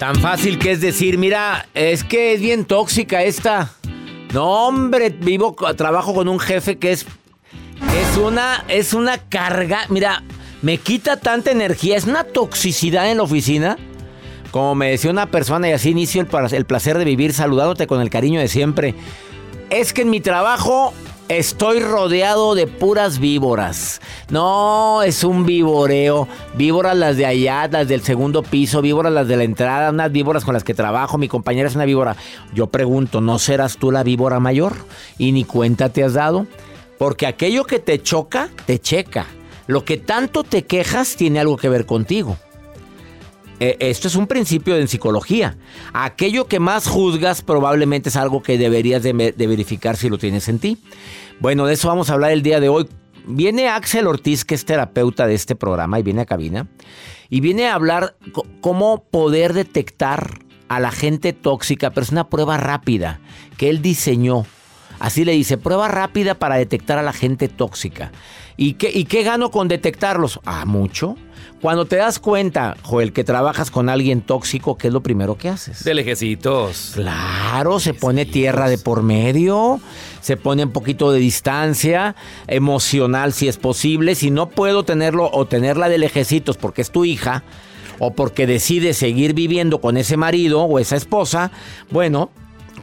Tan fácil que es decir, mira, es que es bien tóxica esta. No, hombre, vivo, trabajo con un jefe que es es una es una carga, mira, me quita tanta energía, es una toxicidad en la oficina. Como me decía una persona y así inicio el, el placer de vivir saludándote con el cariño de siempre. Es que en mi trabajo estoy rodeado de puras víboras. No, es un víboreo. Víboras las de allá, las del segundo piso, víboras las de la entrada, unas víboras con las que trabajo. Mi compañera es una víbora. Yo pregunto, ¿no serás tú la víbora mayor? Y ni cuenta te has dado. Porque aquello que te choca, te checa. Lo que tanto te quejas tiene algo que ver contigo. Eh, esto es un principio en psicología. Aquello que más juzgas probablemente es algo que deberías de, verificar si lo tienes en ti. Bueno, de eso vamos a hablar el día de hoy. Viene Axel Ortiz, que es terapeuta de este programa, y viene a cabina. Y viene a hablar cómo poder detectar a la gente tóxica, pero es una prueba rápida que él diseñó. Así le dice, prueba rápida para detectar a la gente tóxica. ¿Y qué, ¿Y qué gano con detectarlos? Ah, mucho. Cuando te das cuenta, Joel, que trabajas con alguien tóxico, ¿qué es lo primero que haces? De lejecitos. Claro, se pone tierra de por medio, se pone un poquito de distancia emocional si es posible. Si no puedo tenerlo o tenerla de lejecitos porque es tu hija o porque decide seguir viviendo con ese marido o esa esposa, bueno,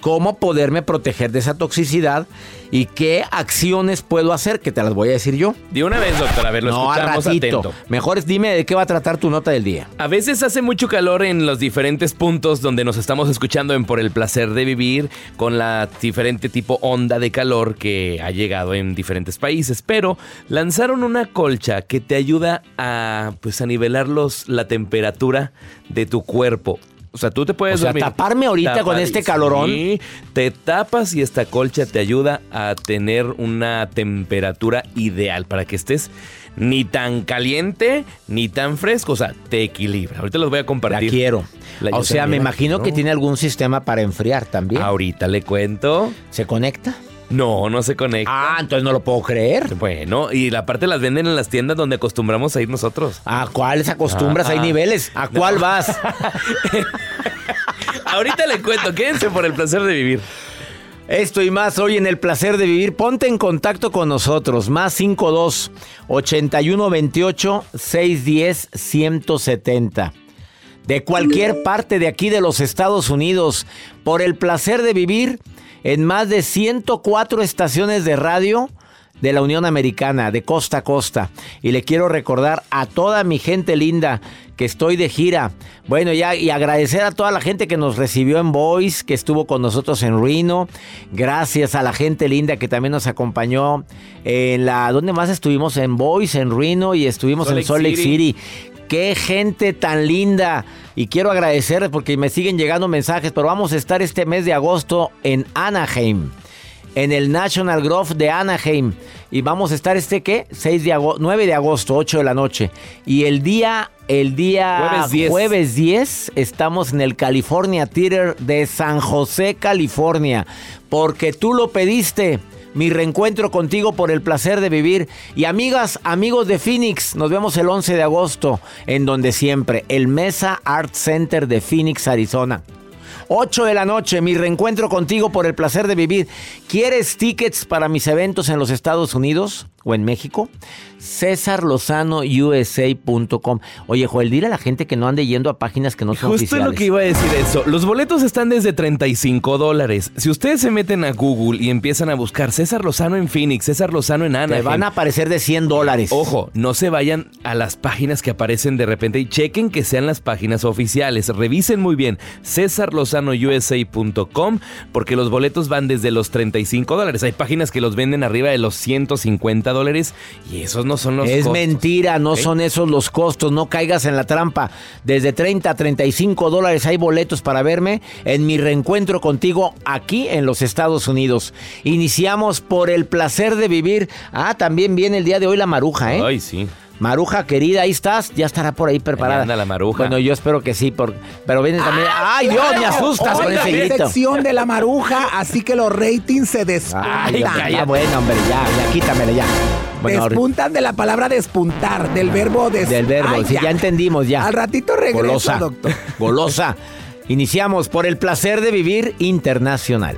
¿cómo poderme proteger de esa toxicidad y qué acciones puedo hacer? Que te las voy a decir yo. De una vez, doctor, a ver, lo no, escuchamos ratito. atento. Mejor dime de qué va a tratar tu nota del día. A veces hace mucho calor en los diferentes puntos donde nos estamos escuchando en Por el placer de vivir, con la diferente tipo onda de calor que ha llegado en diferentes países, pero lanzaron una colcha que te ayuda a pues a nivelar los, la temperatura de tu cuerpo. O sea, tú te puedes O sea, dormir. taparme ahorita con este calorón. Sí, te tapas y esta colcha te ayuda a tener una temperatura ideal para que estés ni tan caliente ni tan fresco. O sea, te equilibra. Ahorita los voy a La compartir. quiero. La- o yo sea, me imagino quiero. que tiene algún sistema para enfriar también. Ahorita le cuento. ¿Se conecta? No, no se conecta. Ah, entonces no lo puedo creer. Bueno, y la parte las venden en las tiendas donde acostumbramos a ir nosotros. ¿A cuáles acostumbras? Hay Ah, niveles. ¿A cuál vas? Ahorita le cuento, quédense por el placer de vivir. Esto y más hoy en el placer de vivir. Ponte en contacto con nosotros. Más 52 81 28 610 170. De cualquier parte de aquí de los Estados Unidos. Por el placer de vivir en más de 104 estaciones de radio. de la Unión Americana, de costa a costa. Y le quiero recordar a toda mi gente linda que estoy de gira. Bueno, ya y agradecer a toda la gente que nos recibió en Voice, que estuvo con nosotros en Reno. Gracias a la gente linda que también nos acompañó en la ¿dónde más estuvimos? En Voice, en Reno y estuvimos en Salt Lake City. Qué gente tan linda. Y quiero agradecer porque me siguen llegando mensajes, pero vamos a estar este mes de agosto en Anaheim en el National Grove de Anaheim. Y vamos a estar este, ¿qué? 6 de agosto, 9 de agosto, 8 de la noche. Y el día, el día Jueves 10. jueves 10 estamos en el California Theater de San José, California. Porque tú lo pediste. Mi reencuentro contigo por el placer de vivir. Y amigas, amigos de Phoenix, nos vemos el 11 de agosto, en donde siempre, el Mesa Art Center de Phoenix, Arizona. 8 de la noche, mi reencuentro contigo por el placer de vivir. ¿Quieres tickets para mis eventos en los Estados Unidos o en México? CesarLozanoUSA.com. Oye, Joel, dile a la gente que no ande yendo a páginas que no son Justo oficiales. lo que iba a decir eso. Los boletos están desde 35 dólares. Si ustedes se meten a Google y empiezan a buscar César Lozano en Phoenix, César Lozano en Te Anaheim. van a aparecer de 100 dólares. Ojo, no se vayan a las páginas que aparecen de repente y chequen que sean las páginas oficiales. Revisen muy bien cesarlozanousa.com porque los boletos van desde los 35 dólares. Hay páginas que los venden arriba de los 150 dólares y esos no son los Es costos. mentira, no son esos los costos, no caigas en la trampa. Desde 30 a 35 dólares hay boletos para verme en mi reencuentro contigo aquí en los Estados Unidos. Iniciamos por el placer de vivir. Ah, también viene el día de hoy la maruja, ¿eh? Ay, sí. Maruja querida, ahí estás, ya estará por ahí preparada. Ahí anda la maruja. Bueno, yo espero que sí, por- pero viene también. ¡Ay, Dios, me asustas con ese la grito! sección de la maruja, así que los ratings se despuntan. Ay, ya, ya, bueno, hombre, ya, ya, quítamele ya. Bueno, despuntan de la palabra despuntar, del verbo des... Del verbo, Ay, sí, ya. entendimos ya. Al ratito regresa, Golosa, doctor. golosa. Iniciamos por el placer de vivir internacional.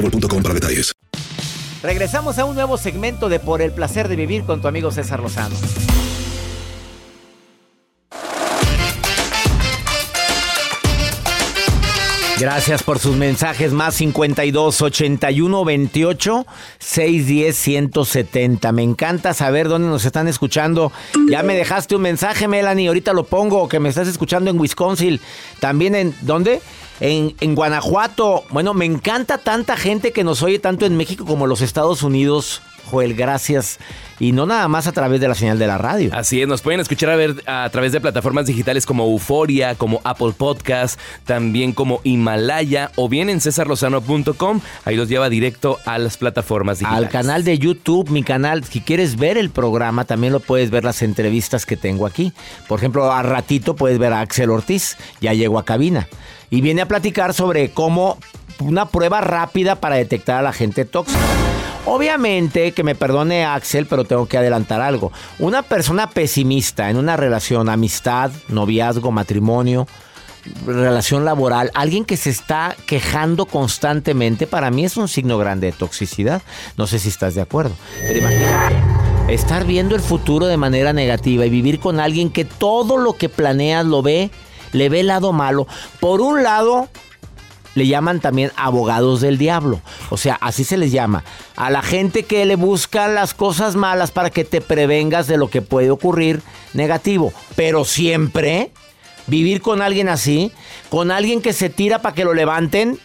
boostmobile.com para detalles. Regresamos a un nuevo segmento de Por el placer de vivir con tu amigo César Lozano. Gracias por sus mensajes más 52 81 28 610 170. Me encanta saber dónde nos están escuchando. Ya me dejaste un mensaje, Melanie. Ahorita lo pongo que me estás escuchando en Wisconsin. También en ¿dónde? En, en Guanajuato. Bueno, me encanta tanta gente que nos oye tanto en México como en los Estados Unidos. Joel, gracias. Y no nada más a través de la señal de la radio. Así es, nos pueden escuchar a ver a través de plataformas digitales como Euforia, como Apple Podcast, también como Himalaya o bien en cesarlozano.com. Ahí los lleva directo a las plataformas digitales. Al canal de YouTube, mi canal, si quieres ver el programa, también lo puedes ver las entrevistas que tengo aquí. Por ejemplo, a ratito puedes ver a Axel Ortiz, ya llegó a cabina. Y viene a platicar sobre cómo una prueba rápida para detectar a la gente tóxica. Obviamente, que me perdone Axel, pero tengo que adelantar algo. Una persona pesimista en una relación, amistad, noviazgo, matrimonio, relación laboral, alguien que se está quejando constantemente, para mí es un signo grande de toxicidad. No sé si estás de acuerdo. Pero imagínate, estar viendo el futuro de manera negativa y vivir con alguien que todo lo que planeas lo ve, le ve lado malo. Por un lado, le llaman también abogados del diablo. O sea, así se les llama. A la gente que le busca las cosas malas para que te prevengas de lo que puede ocurrir negativo. Pero siempre vivir con alguien así, con alguien que se tira para que lo levanten,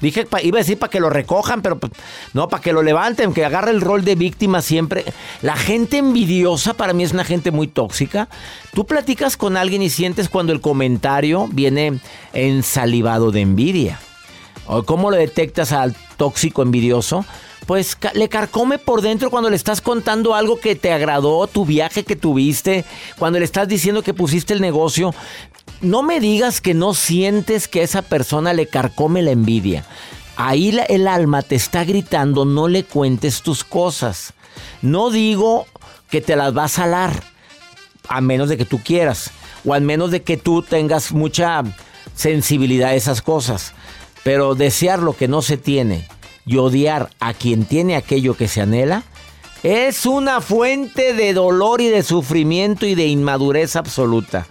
Dije, iba a decir para que lo recojan, pero pues, no, para que lo levanten, que agarre el rol de víctima siempre. La gente envidiosa para mí es una gente muy tóxica. Tú platicas con alguien y sientes cuando el comentario viene ensalivado de envidia. ¿O ¿Cómo lo detectas al tóxico envidioso? Pues le carcome por dentro cuando le estás contando algo que te agradó, tu viaje que tuviste, cuando le estás diciendo que pusiste el negocio. No me digas que no sientes que a esa persona le carcome la envidia. Ahí el alma te está gritando, no le cuentes tus cosas. No digo que te las vas a salar, a menos de que tú quieras, o al menos de que tú tengas mucha sensibilidad a esas cosas. Pero desear lo que no se tiene y odiar a quien tiene aquello que se anhela es una fuente de dolor y de sufrimiento y de inmadurez absoluta.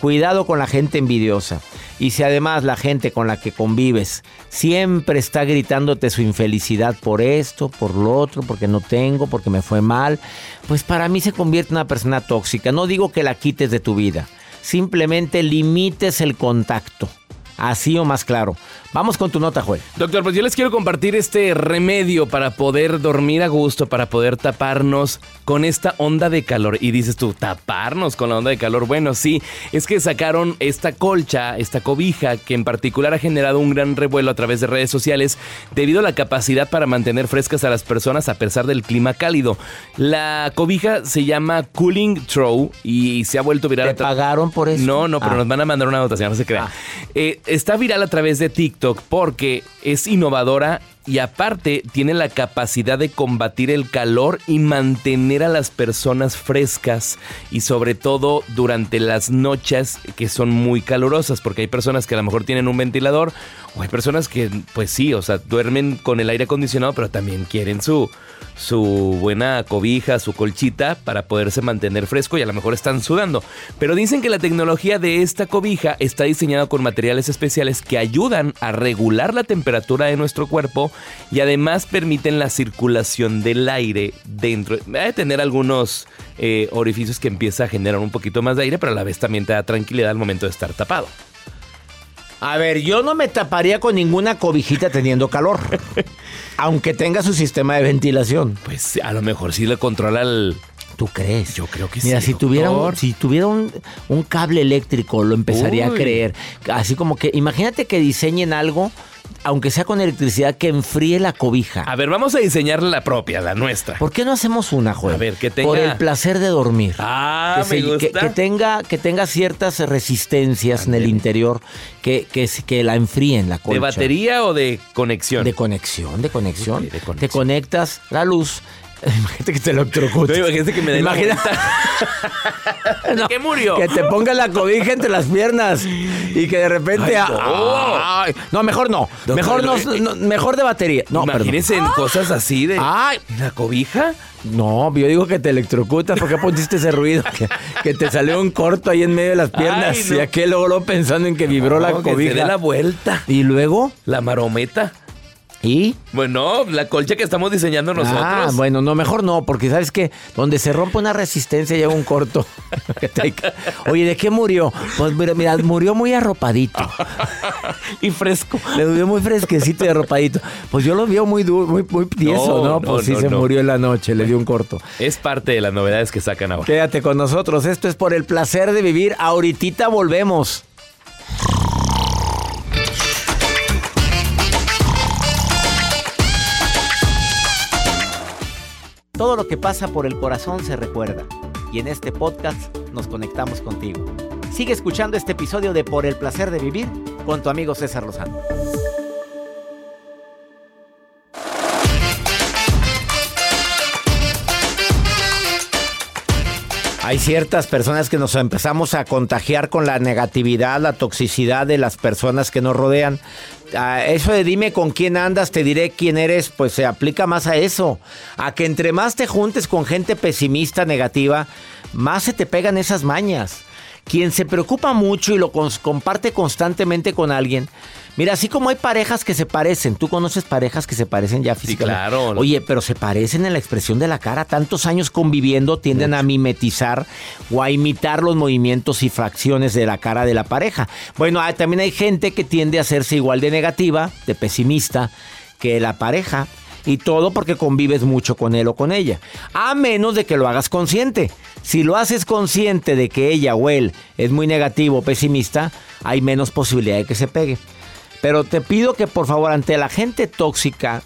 Cuidado con la gente envidiosa. Y si además la gente con la que convives siempre está gritándote su infelicidad por esto, por lo otro, porque no tengo, porque me fue mal, pues para mí se convierte en una persona tóxica. No digo que la quites de tu vida, simplemente limites el contacto. Así o más claro. Vamos con tu nota, Joel. Doctor, pues yo les quiero compartir este remedio para poder dormir a gusto, para poder taparnos con esta onda de calor. Y dices tú, taparnos con la onda de calor. Bueno, sí, es que sacaron esta colcha, esta cobija, que en particular ha generado un gran revuelo a través de redes sociales debido a la capacidad para mantener frescas a las personas a pesar del clima cálido. La cobija se llama Cooling Throw y se ha vuelto viral. ¿Te pagaron por eso? No, no, pero Ah. nos van a mandar una dotación, no se crea. Eh, está viral a través de TikTok porque es innovadora y aparte tiene la capacidad de combatir el calor y mantener a las personas frescas y sobre todo durante las noches que son muy calurosas porque hay personas que a lo mejor tienen un ventilador o hay personas que pues sí, o sea, duermen con el aire acondicionado pero también quieren su su buena cobija, su colchita para poderse mantener fresco y a lo mejor están sudando. Pero dicen que la tecnología de esta cobija está diseñada con materiales especiales que ayudan a regular la temperatura de nuestro cuerpo y además permiten la circulación del aire dentro. Va a tener algunos eh, orificios que empieza a generar un poquito más de aire, pero a la vez también te da tranquilidad al momento de estar tapado. A ver, yo no me taparía con ninguna cobijita teniendo calor. aunque tenga su sistema de ventilación. Pues a lo mejor sí le controla el... ¿Tú crees? Yo creo que Mira, sí. si tuviera, un, si tuviera un, un cable eléctrico, lo empezaría Uy. a creer. Así como que, imagínate que diseñen algo, aunque sea con electricidad, que enfríe la cobija. A ver, vamos a diseñar la propia, la nuestra. ¿Por qué no hacemos una, Joel? A ver, que tenga- Por el placer de dormir. Ah, que, me se- que- gusta. que tenga, que tenga ciertas resistencias en el interior que, que, que la enfríen la colcha. ¿De batería o de conexión? De conexión, de conexión. Ok, de conexión. Te conectas la luz. Imagínate que te electrocutes. No, imagínate que me dé la Imagina- ¿De qué murió? Que te ponga la cobija entre las piernas y que de repente. Ay, no. Ay, no, mejor no. Doctor, mejor no, eh, no, mejor de batería. No. Imagínense en cosas así de... Ay, ¿La cobija? no, yo digo que te electrocutas. ¿Por qué pusiste ese ruido? Que, que te salió un corto ahí en medio de las piernas. Ay, no. Y aquel luego pensando en que vibró la No, que se cobija. dé la vuelta. Y luego, La marometa. ¿Y? Bueno, la colcha que estamos diseñando nosotros. Ah, bueno, no, mejor no, porque sabes que donde se rompe una resistencia llega un corto. Oye, ¿de qué murió? Pues mira, mira, murió muy arropadito. y fresco. Le murió muy fresquecito y arropadito. Pues yo lo vio muy duro, muy, muy tieso, No, ¿no? no, Pues sí no, se murió en la noche, le dio un corto. Es parte de las novedades que sacan ahora. Quédate con nosotros, esto es por el placer de vivir. Ahorita volvemos. Todo lo que pasa por el corazón se recuerda. Y en este podcast nos conectamos contigo. Sigue escuchando este episodio de Por el placer de vivir con tu amigo César Lozano. Hay ciertas personas que nos empezamos a contagiar con la negatividad, la toxicidad de las personas que nos rodean. Ah, eso de dime con quién andas, te diré quién eres, pues se aplica más a eso. A que entre más te juntes con gente pesimista, negativa, más se te pegan esas mañas. Quien se preocupa mucho y lo comparte constantemente con alguien, Mira, así como hay parejas que se parecen, tú conoces parejas que se parecen ya físicamente. claro. Oye, pero se parecen en la expresión de la cara. Tantos años conviviendo tienden a mimetizar o a imitar los movimientos y fracciones de la cara de la pareja. Bueno, hay- también hay gente que tiende a hacerse igual de negativa, de pesimista que la pareja. Y todo porque convives mucho con él o con ella. A menos de que lo hagas consciente. Si lo haces consciente de que ella o él es muy negativo o pesimista, hay menos posibilidad de que se pegue. Pero te pido que por favor ante la gente tóxica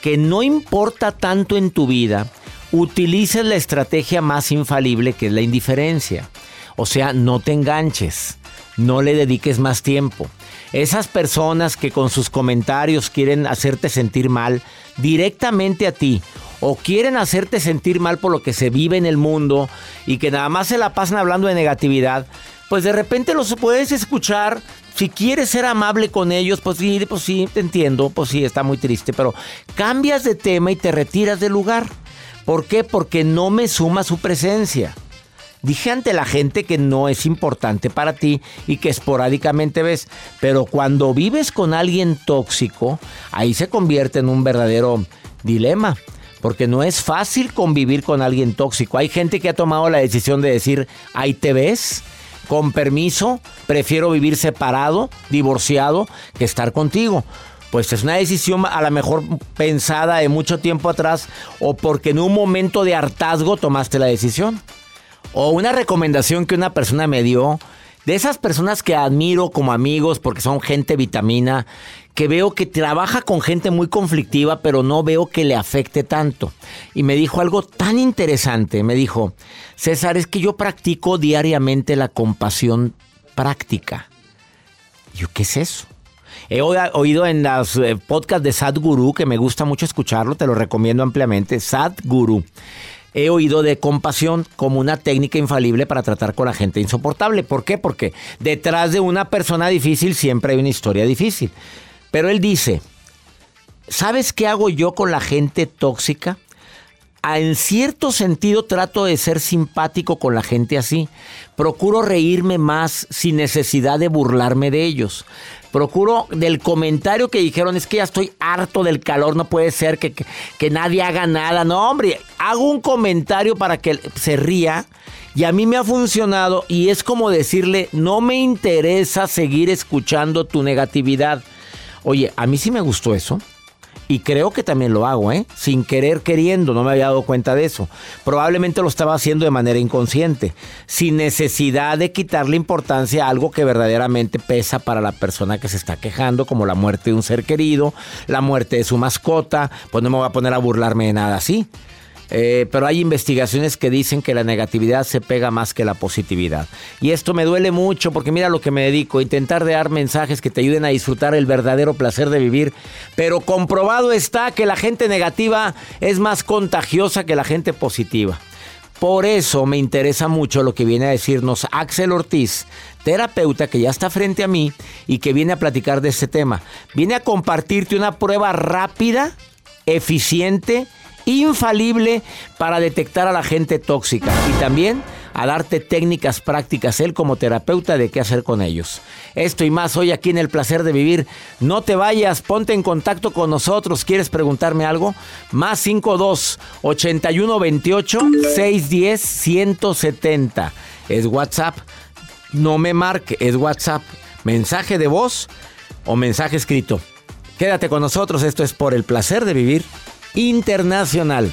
que no importa tanto en tu vida, utilices la estrategia más infalible que es la indiferencia. O sea, no te enganches, no le dediques más tiempo. Esas personas que con sus comentarios quieren hacerte sentir mal directamente a ti o quieren hacerte sentir mal por lo que se vive en el mundo y que nada más se la pasan hablando de negatividad, pues de repente los puedes escuchar. Si quieres ser amable con ellos, pues sí, pues sí, te entiendo, pues sí, está muy triste, pero cambias de tema y te retiras del lugar. ¿Por qué? Porque no me suma su presencia. Dije ante la gente que no es importante para ti y que esporádicamente ves, pero cuando vives con alguien tóxico, ahí se convierte en un verdadero dilema. Porque no es fácil convivir con alguien tóxico. Hay gente que ha tomado la decisión de decir, ahí te ves, con permiso, prefiero vivir separado, divorciado, que estar contigo. Pues es una decisión a lo mejor pensada de mucho tiempo atrás o porque en un momento de hartazgo tomaste la decisión. O una recomendación que una persona me dio, de esas personas que admiro como amigos porque son gente vitamina, que veo que trabaja con gente muy conflictiva, pero no veo que le afecte tanto. Y me dijo algo tan interesante, me dijo, César, es que yo practico diariamente la compasión práctica. Y Yo, ¿qué es eso? He oído en los eh, podcasts de Sadhguru, que me gusta mucho escucharlo, te lo recomiendo ampliamente, Sadhguru. He oído de compasión como una técnica infalible para tratar con la gente insoportable. ¿Por qué? Porque detrás de una persona difícil siempre hay una historia difícil. Pero él dice, ¿sabes qué hago yo con la gente tóxica? A- En cierto sentido trato de ser simpático con la gente así. Procuro reírme más sin necesidad de burlarme de ellos. Procuro del comentario que dijeron es que ya estoy harto del calor, no puede ser que- que nadie haga nada. No, hombre, hago un comentario para que se ría y a mí me ha funcionado y es como decirle, no me interesa seguir escuchando tu negatividad. Oye, a mí sí me gustó eso. Y creo que también lo hago, ¿eh? Sin querer queriendo, no me había dado cuenta de eso. Probablemente lo estaba haciendo de manera inconsciente, sin necesidad de quitarle importancia a algo que verdaderamente pesa para la persona que se está quejando, como la muerte de un ser querido, la muerte de su mascota. Pues no me voy a poner a burlarme de nada así. Eh, pero hay investigaciones que dicen que la negatividad se pega más que la positividad. Y esto me duele mucho porque mira lo que me dedico, intentar dar mensajes que te ayuden a disfrutar el verdadero placer de vivir. Pero comprobado está que la gente negativa es más contagiosa que la gente positiva. Por eso me interesa mucho lo que viene a decirnos Axel Ortiz, terapeuta que ya está frente a mí y que viene a platicar de este tema. Viene a compartirte una prueba rápida, eficiente, infalible para detectar a la gente tóxica y también a darte técnicas prácticas él como terapeuta de qué hacer con ellos. Esto y más hoy aquí en El Placer de Vivir. No te vayas, ponte en contacto con nosotros. ¿Quieres preguntarme algo? Más 52 81 28 610 170. Es WhatsApp. No me marque, es WhatsApp. Mensaje de voz o mensaje escrito. Quédate con nosotros, esto es por el placer de vivir internacional.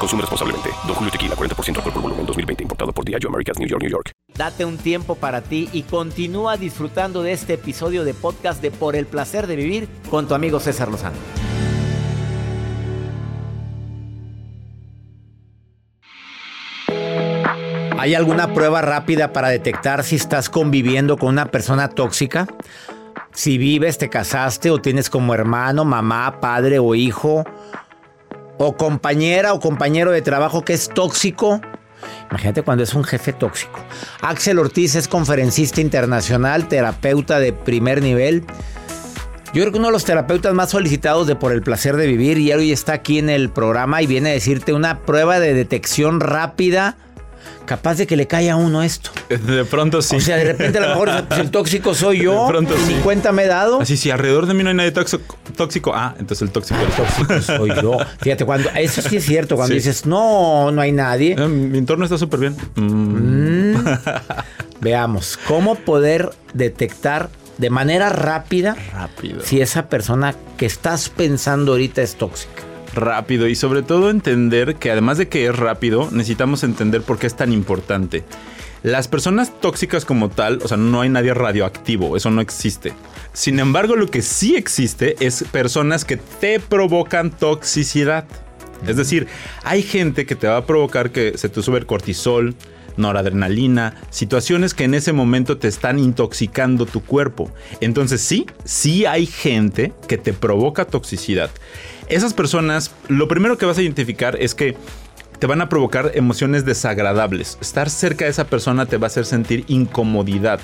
Consume responsablemente. Don Julio Tequila, 40% alcohol por volumen, 2020. Importado por Diageo Americas, New York, New York. Date un tiempo para ti y continúa disfrutando de este episodio de podcast de Por el Placer de Vivir con tu amigo César Lozano. ¿Hay alguna prueba rápida para detectar si estás conviviendo con una persona tóxica? Si vives, te casaste o tienes como hermano, mamá, padre o hijo, o compañera o compañero de trabajo que es tóxico. Imagínate cuando es un jefe tóxico. Axel Ortiz es conferencista internacional, terapeuta de primer nivel. Yo creo que uno de los terapeutas más solicitados de Por el Placer de Vivir y hoy está aquí en el programa y viene a decirte una prueba de detección rápida capaz de que le caiga a uno esto. De pronto sí. O sea, de repente a lo mejor pues, el tóxico soy yo. De pronto y sí. Ni cuenta me he dado. Así, si alrededor de mí no hay nadie tóxico, tóxico ah, entonces el tóxico, el tóxico soy yo. Fíjate, cuando eso sí es cierto, cuando sí. dices, no, no hay nadie. Eh, mi entorno está súper bien. Mm. Mm. Veamos, ¿cómo poder detectar de manera rápida Rápido. si esa persona que estás pensando ahorita es tóxica? rápido y sobre todo entender que además de que es rápido, necesitamos entender por qué es tan importante. Las personas tóxicas como tal, o sea, no hay nadie radioactivo, eso no existe. Sin embargo, lo que sí existe es personas que te provocan toxicidad. Es decir, hay gente que te va a provocar que se te sube el cortisol, noradrenalina, situaciones que en ese momento te están intoxicando tu cuerpo. Entonces sí, sí hay gente que te provoca toxicidad. Esas personas, lo primero que vas a identificar es que te van a provocar emociones desagradables. Estar cerca de esa persona te va a hacer sentir incomodidad.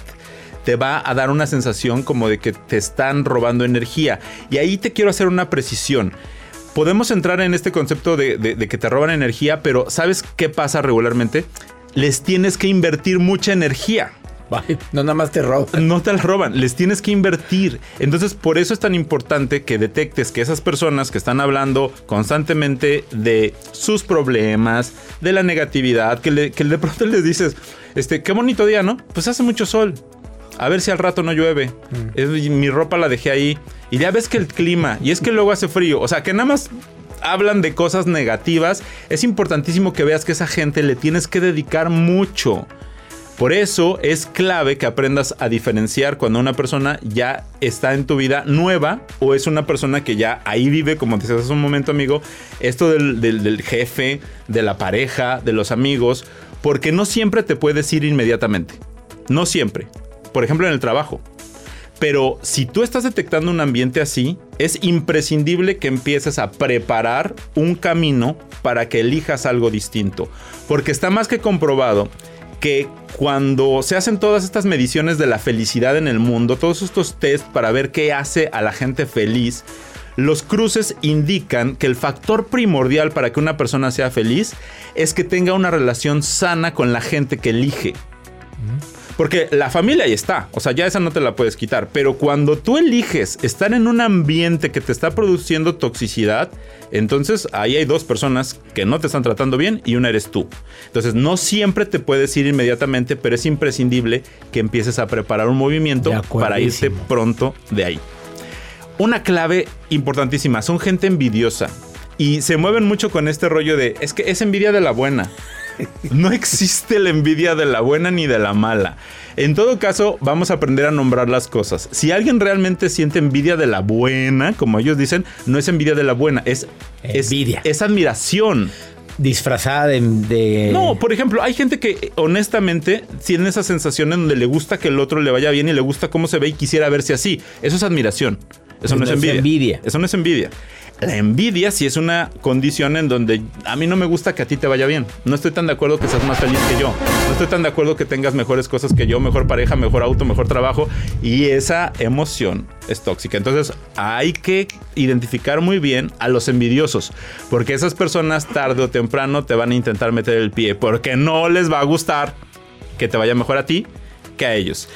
Te va a dar una sensación como de que te están robando energía. Y ahí te quiero hacer una precisión. Podemos entrar en este concepto de, que te roban energía, pero ¿sabes qué pasa regularmente? Les tienes que invertir mucha energía. No nada más te roban. No te la roban, les tienes que invertir. Entonces, por eso es tan importante que detectes que esas personas que están hablando constantemente de sus problemas, de la negatividad, que, le, que de pronto les dices, este, qué bonito día, ¿no? Pues hace mucho sol. A ver si al rato no llueve. Mm. Es, mi ropa la dejé ahí. Y ya ves que el clima, y es que luego hace frío. O sea, que nada más hablan de cosas negativas. Es importantísimo que veas que esa gente le tienes que dedicar mucho. Por eso es clave que aprendas a diferenciar cuando una persona ya está en tu vida nueva o es una persona que ya ahí vive, como decías hace un momento, amigo, esto del, del, del, jefe, de la pareja, de los amigos, porque no siempre te puedes ir inmediatamente. No siempre. Por ejemplo, en el trabajo. Pero si tú estás detectando un ambiente así, es imprescindible que empieces a preparar un camino para que elijas algo distinto. Porque está más que comprobado que cuando se hacen todas estas mediciones de la felicidad en el mundo, todos estos test para ver qué hace a la gente feliz, los cruces indican que el factor primordial para que una persona sea feliz es que tenga una relación sana con la gente que elige. Porque la familia ahí está, o sea, ya esa no te la puedes quitar, pero cuando tú eliges estar en un ambiente que te está produciendo toxicidad, entonces ahí hay dos personas que no te están tratando bien y una eres tú. Entonces no siempre te puedes ir inmediatamente, pero es imprescindible que empieces a preparar un movimiento para irte pronto de ahí. Una clave importantísima, son gente envidiosa y se mueven mucho con este rollo de, es que es envidia de la buena. No existe la envidia de la buena ni de la mala. En todo caso, vamos a aprender a nombrar las cosas. Si alguien realmente siente envidia de la buena, como ellos dicen, no es envidia de la buena, es envidia. Es, es admiración. Disfrazada de, de, No, por ejemplo, hay gente que honestamente tiene esa sensación en donde le gusta que el otro le vaya bien y le gusta cómo se ve y quisiera verse así. Eso es admiración. Eso no, no es envidia. envidia. Eso no es envidia. La envidia sí es una condición en donde a mí no me gusta que a ti te vaya bien. No estoy tan de acuerdo que seas más feliz que yo. No estoy tan de acuerdo que tengas mejores cosas que yo, mejor pareja, mejor auto, mejor trabajo. Y esa emoción es tóxica. Entonces hay que identificar muy bien a los envidiosos. Porque esas personas tarde o temprano te van a intentar meter el pie. Porque no les va a gustar que te vaya mejor a ti que a ellos.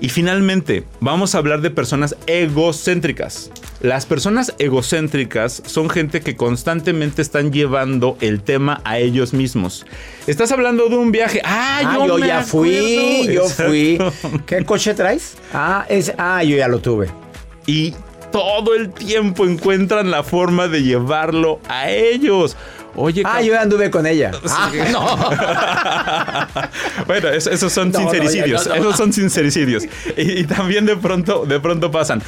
Y finalmente, vamos a hablar de personas egocéntricas. Las personas egocéntricas son gente que constantemente están llevando el tema a ellos mismos. Estás hablando de un viaje. Ah, Ah, yo, yo me ya fui, acuerdo". yo Exacto. fui. ¿Qué coche traes? Ah, es, ah, yo ya lo tuve. Y todo el tiempo encuentran la forma de llevarlo a ellos. Oye, Ah, yo anduve con ella. Ah, Bueno, es- esos son No, no, sincericidios. no, no. Esos son sincericidios. Y, y también de pronto, de pronto pasan.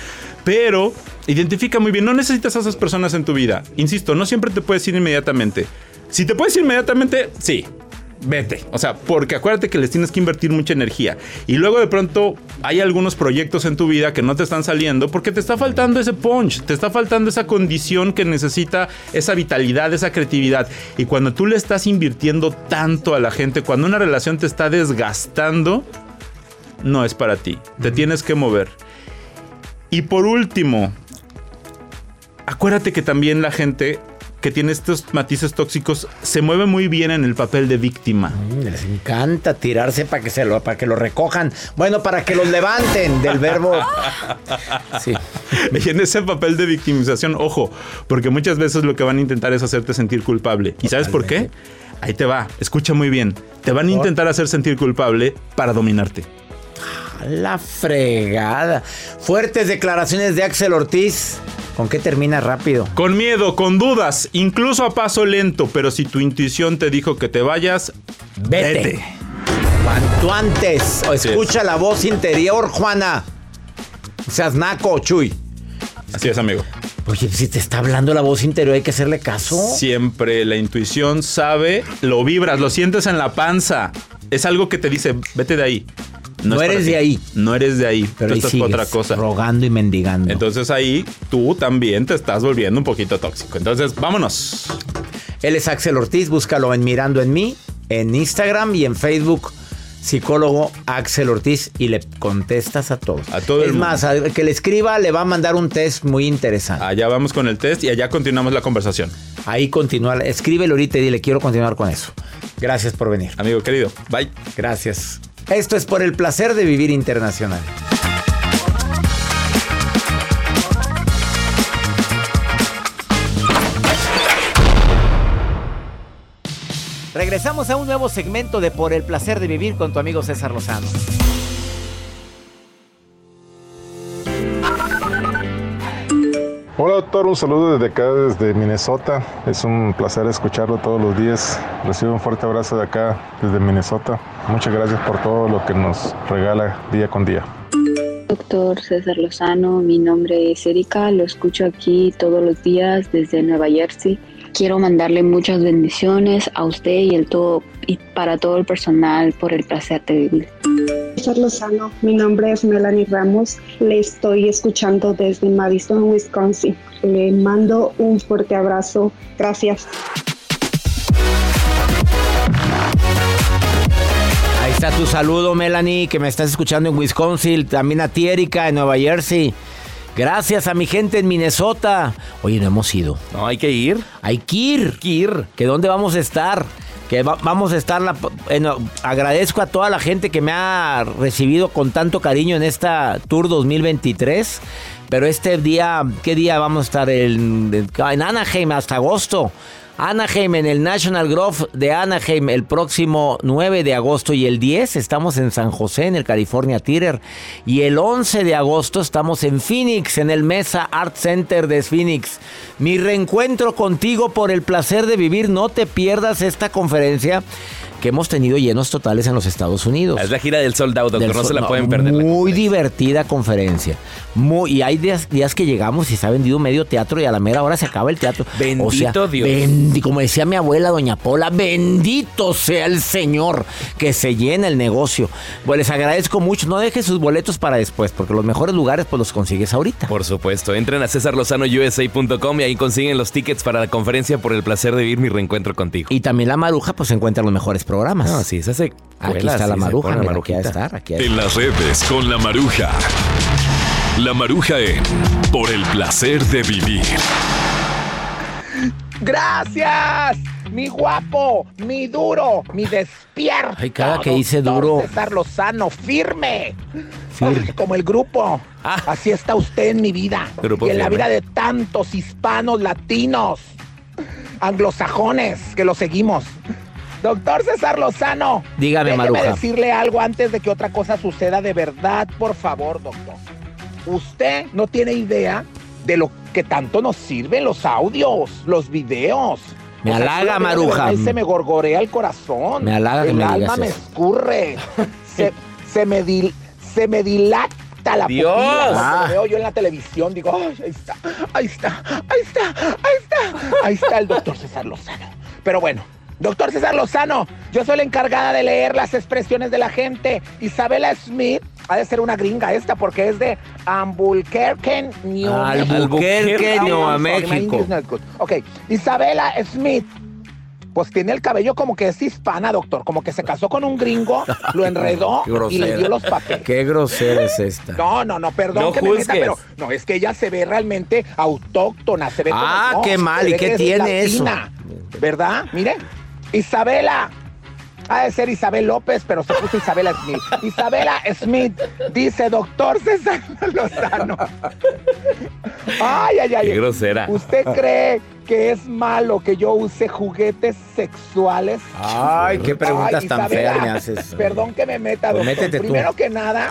Pero identifica muy bien, no necesitas a esas personas en tu vida. Insisto, no siempre te puedes ir inmediatamente. Si te puedes ir inmediatamente, sí. Vete. O sea, porque acuérdate que les tienes que invertir mucha energía. Y luego de pronto hay algunos proyectos en tu vida que no te están saliendo porque te está faltando ese punch, te está faltando esa condición que necesita esa vitalidad, esa creatividad. Y cuando tú le estás invirtiendo tanto a la gente, cuando una relación te está desgastando, no es para ti. Te tienes que mover. Y por último, acuérdate que también la gente que tiene estos matices tóxicos se mueve muy bien en el papel de víctima. Les encanta tirarse para que se lo, para que lo recojan. Bueno, para que los levanten del verbo. Sí. Y en ese papel de victimización, ojo, porque muchas veces lo que van a intentar es hacerte sentir culpable. ¿Y sabes por qué? Ahí te va, escucha muy bien. Te van a intentar hacer sentir culpable para dominarte. A La fregada. Fuertes declaraciones de Axel Ortiz. ¿Con qué termina rápido? Con miedo, con dudas, incluso a paso lento, pero si tu intuición te dijo que te vayas, Vete. vete. Cuanto antes. O escucha la voz interior, Juana. Seas naco, Chuy. Así es, amigo. Oye, si te está hablando la voz interior, hay que hacerle caso. Siempre la intuición sabe, lo vibras, lo sientes en la panza. Es algo que te dice, vete de ahí. No eres ti. de ahí. No eres de ahí. Pero Tú ahí estás sigues por otra cosa. rogando y mendigando. Entonces ahí tú también te estás volviendo un poquito tóxico. Entonces, vámonos. Él es Axel Ortiz, búscalo en Mirando en mí, en Instagram y en Facebook. Psicólogo Axel Ortiz y le contestas a todos. A todo el Es más, al que le escriba le va a mandar un test muy interesante. Allá vamos con el test y allá continuamos la conversación. Ahí continúa. Escríbelo ahorita y dile, quiero continuar con eso. Gracias por venir. Amigo querido, bye. Gracias. Esto es por el placer de vivir internacional. Regresamos a un nuevo segmento de Por el placer de vivir con tu amigo César Lozano. Hola doctor, un saludo desde acá, desde Minnesota. Es un placer escucharlo todos los días. Recibo un fuerte abrazo de acá, desde Minnesota. Muchas gracias por todo lo que nos regala día con día. Doctor César Lozano, mi nombre es Erika, lo escucho aquí todos los días desde Nueva Jersey. Quiero mandarle muchas bendiciones a usted y, el todo, y para todo el personal por el placer de vivir. César Lozano, mi nombre es Melanie Ramos, le estoy escuchando desde Madison, Wisconsin. Le mando un fuerte abrazo, gracias. Está tu saludo, Melanie, que me estás escuchando en Wisconsin. También a ti, Erika, en Nueva Jersey. Gracias a mi gente en Minnesota. Oye, no hemos ido. No, hay que ir. Hay que ir. que ir. ¿Que dónde vamos a estar? Que va- vamos a estar. La, en- agradezco a toda la gente que me ha recibido con tanto cariño en esta Tour 2023. Pero este día, ¿qué día vamos a estar? En, en Anaheim hasta agosto. Anaheim en el National Grove de Anaheim el próximo 9 de agosto y el 10 estamos en San José en el California Theater y el 11 de agosto estamos en Phoenix en el Mesa Art Center de Phoenix. Mi reencuentro contigo por el placer de vivir, no te pierdas esta conferencia que hemos tenido llenos totales en los Estados Unidos. Es la gira del sold out, doctor. Del no se la pueden perder. Muy divertida conferencia. Muy, y hay días, días que llegamos y se ha vendido medio teatro y a la mera hora se acaba el teatro. Bendito Dios. bendi- como decía mi abuela, doña Pola, bendito sea el Señor que se llena el negocio. Pues les agradezco mucho. No dejen sus boletos para después, porque los mejores lugares pues los consigues ahorita. Por supuesto, entren a cesarlozanousa.com y ahí consiguen los tickets para la conferencia por el placer de vivir mi reencuentro contigo. Y también la Maruja pues encuentra los mejores programas. No, sí, se hace. Aquí está sí, la Maruja, la mira, aquí marujita. estar, aquí En las redes con la maruja. La maruja en Por el placer de vivir. Gracias, mi guapo, mi duro, mi despierto. Ay, cada que dice doctor duro. César Lozano, firme. Firme. Ay, como el grupo. Así está usted en mi vida. Grupo y en la vida de tantos hispanos, latinos, anglosajones que lo seguimos. Doctor César Lozano. Dígame, déjeme Maruja. decirle algo antes de que otra cosa suceda de verdad, por favor, doctor. Usted no tiene idea de lo que tanto nos sirven los audios, los videos. Me O sea, halaga, Maruja. se me gorgorea el corazón. Me halaga que El me alma digas me escurre. se, se me dil- se me dilata la Dios. Ah. veo yo en la televisión. Digo, "Ay, ahí está, ahí está, ahí está, ahí está. Ahí está el doctor César Lozano. Pero bueno, doctor César Lozano, yo soy la encargada de leer las expresiones de la gente. Isabela Smith ha de ser una gringa esta porque es de Albuquerque, New Albuquerque, México. English not good. Ok, Isabela Smith. Pues tiene el cabello como que es hispana, doctor. Como que se casó con un gringo, lo enredó y le dio los papeles. Qué grosera es esta. No, no, no, perdón No que me meta, pero no, es que ella se ve realmente autóctona, se ve como Ah, yo, qué mal, ¿y qué tiene eso? ¿Verdad? Mire, Isabela. Ha de ser Isabel López, pero se puso Isabela Smith. Isabela Smith dice, doctor César Lozano. Ay, ay, ay. Qué grosera. ¿Usted cree que es malo que yo use juguetes sexuales? Ay, qué preguntas Ay, tan Isabela, feas me haces. Perdón que me meta, Pues doctor. métete tú. Primero que nada,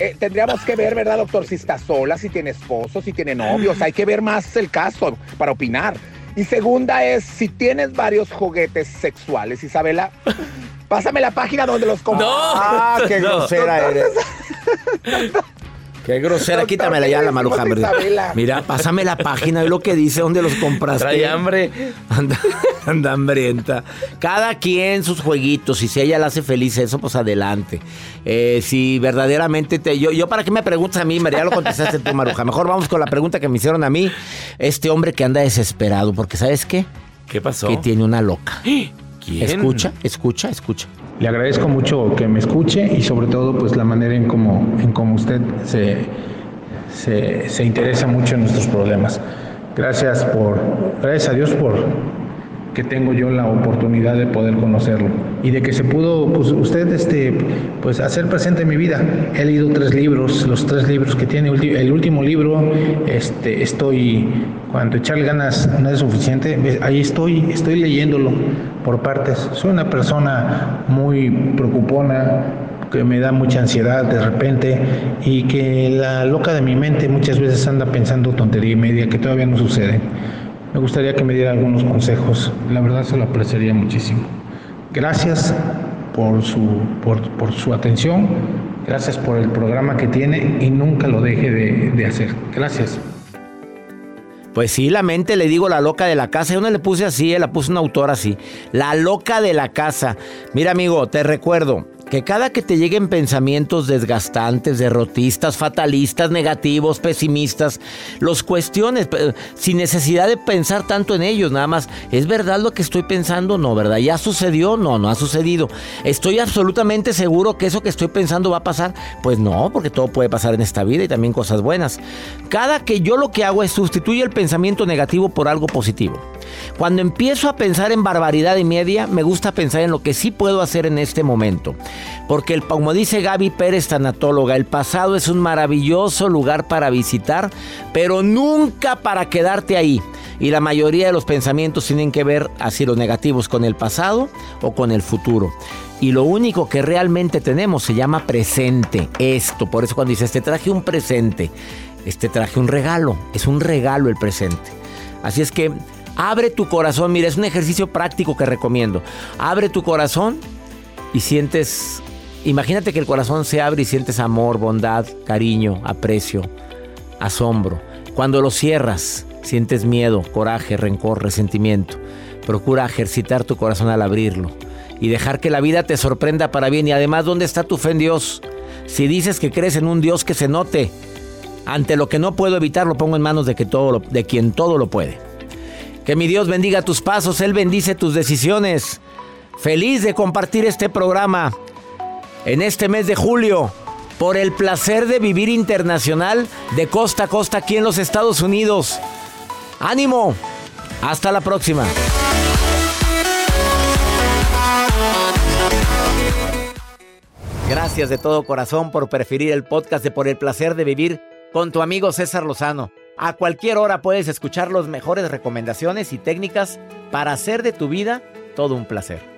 eh, tendríamos que ver, ¿verdad, doctor? Si está sola, si tiene esposo, si tiene novios. Hay que ver más el caso para opinar. Y segunda es, si tienes varios juguetes sexuales, Isabela, pásame la página donde los compras. Ah, qué grosera eres. Qué grosera, quítamela ¿qué ya la maruja. Mira, pásame la página y lo que dice, dónde los compraste. Trae hambre. Anda, anda hambrienta. Cada quien sus jueguitos. Y si ella la hace feliz eso, pues adelante. Eh, si verdaderamente te. Yo, yo, ¿para qué me preguntas a mí? María, lo contestaste tú, Maruja. Mejor vamos con la pregunta que me hicieron a mí. Este hombre que anda desesperado, porque ¿sabes qué? ¿Qué pasó? Que tiene una loca. ¿Quién? Escucha, escucha, escucha. Le agradezco mucho que me escuche y sobre todo pues la manera en cómo en cómo usted se, se, se interesa mucho en nuestros problemas. Gracias por, gracias a Dios por que tengo yo la oportunidad de poder conocerlo y de que se pudo pues, usted este pues hacer presente en mi vida. He leído tres libros, los tres libros que tiene el último libro este estoy cuando echarle ganas no es suficiente, ahí estoy, estoy leyéndolo por partes. Soy una persona muy preocupona, que me da mucha ansiedad de repente y que la loca de mi mente muchas veces anda pensando tontería y media que todavía no sucede. Me gustaría que me diera algunos consejos, la verdad se lo apreciaría muchísimo. Gracias por su, por, por su atención, gracias por el programa que tiene y nunca lo deje de, de hacer. Gracias. Pues sí, la mente le digo la loca de la casa. Yo no le puse así, eh, la puse un autor así. La loca de la casa. Mira, amigo, te recuerdo que cada que te lleguen pensamientos desgastantes, derrotistas, fatalistas, negativos, pesimistas, los cuestiones sin necesidad de pensar tanto en ellos, nada más, ¿es verdad lo que estoy pensando? No, ¿verdad? ¿Ya sucedió? No, no ha sucedido. ¿Estoy absolutamente seguro que eso que estoy pensando va a pasar? Pues no, porque todo puede pasar en esta vida y también cosas buenas. Cada que yo lo que hago es sustituir el pensamiento negativo por algo positivo. Cuando empiezo a pensar en barbaridad y media, me gusta pensar en lo que sí puedo hacer en este momento. Porque el, como dice Gaby Pérez, tanatóloga, el pasado es un maravilloso lugar para visitar, pero nunca para quedarte ahí. Y la mayoría de los pensamientos tienen que ver así los negativos con el pasado o con el futuro. Y lo único que realmente tenemos se llama presente. Esto, por eso cuando dices, te traje un presente, este traje un regalo, es un regalo el presente. Así es que abre tu corazón, mira, es un ejercicio práctico que recomiendo. Abre tu corazón y sientes, imagínate que el corazón se abre y sientes amor, bondad, cariño, aprecio, asombro. Cuando lo cierras, sientes miedo, coraje, rencor, resentimiento. Procura ejercitar tu corazón al abrirlo y dejar que la vida te sorprenda para bien. Y además, ¿dónde está tu fe en Dios? Si dices que crees en un Dios que se note, ante lo que no puedo evitar, lo pongo en manos de, que todo lo- de quien todo lo puede. Que mi Dios bendiga tus pasos, Él bendice tus decisiones. Feliz de compartir este programa en este mes de julio por el placer de vivir internacional de costa a costa aquí en los Estados Unidos. ¡Ánimo! Hasta la próxima. Gracias de todo corazón por preferir el podcast de Por el placer de vivir con tu amigo César Lozano. A cualquier hora puedes escuchar las mejores recomendaciones y técnicas para hacer de tu vida todo un placer.